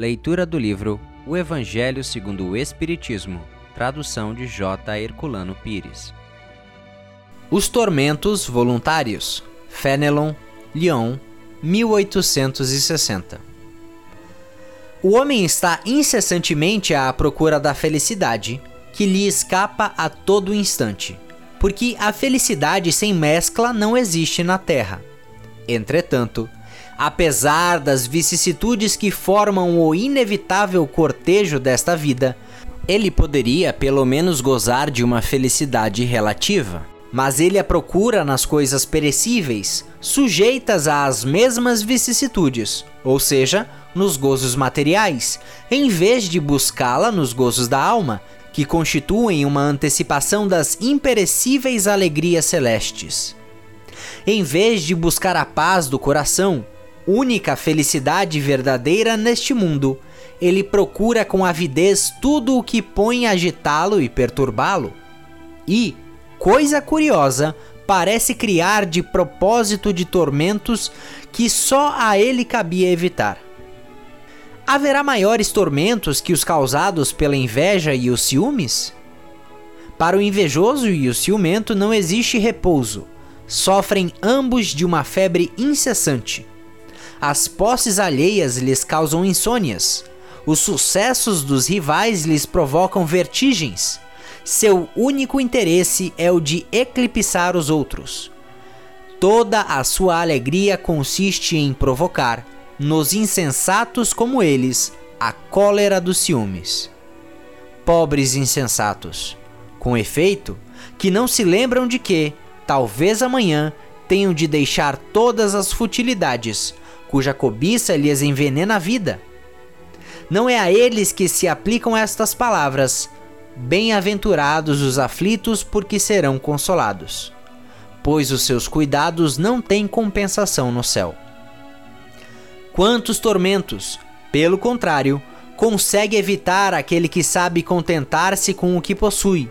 Leitura do livro O Evangelho segundo o Espiritismo, tradução de J. Herculano Pires. Os Tormentos Voluntários, Fenelon, Lyon, 1860. O homem está incessantemente à procura da felicidade, que lhe escapa a todo instante, porque a felicidade sem mescla não existe na Terra. Entretanto, apesar das vicissitudes que formam o inevitável cortejo desta vida, ele poderia pelo menos gozar de uma felicidade relativa. Mas ele a procura nas coisas perecíveis, sujeitas às mesmas vicissitudes, ou seja, nos gozos materiais, em vez de buscá-la nos gozos da alma, que constituem uma antecipação das imperecíveis alegrias celestes. Em vez de buscar a paz do coração, única felicidade verdadeira neste mundo, ele procura com avidez tudo o que põe a agitá-lo e perturbá-lo. E, coisa curiosa, parece criar de propósito de tormentos que só a ele cabia evitar. Haverá maiores tormentos que os causados pela inveja e os ciúmes? Para o invejoso e o ciumento não existe repouso. Sofrem ambos de uma febre incessante. As posses alheias lhes causam insônias. Os sucessos dos rivais lhes provocam vertigens. Seu único interesse é o de eclipsar os outros. Toda a sua alegria consiste em provocar, nos insensatos como eles, a cólera dos ciúmes. Pobres insensatos, com efeito, que não se lembram de que, talvez amanhã, tenham de deixar todas as futilidades, cuja cobiça lhes envenena a vida. Não é a eles que se aplicam estas palavras: Bem-aventurados os aflitos, porque serão consolados, pois os seus cuidados não têm compensação no céu quantos tormentos. Pelo contrário, consegue evitar aquele que sabe contentar-se com o que possui,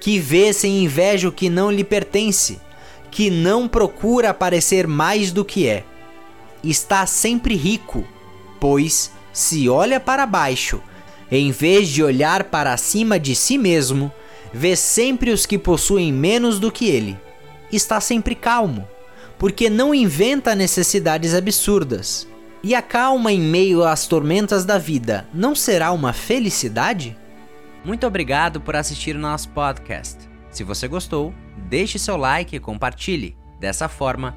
que vê sem inveja o que não lhe pertence, que não procura parecer mais do que é. Está sempre rico, pois, se olha para baixo, em vez de olhar para cima de si mesmo, vê sempre os que possuem menos do que ele. Está sempre calmo, porque não inventa necessidades absurdas e a calma em meio às tormentas da vida não será uma felicidade? Muito obrigado por assistir o nosso podcast. Se você gostou, deixe seu like e compartilhe. Dessa forma,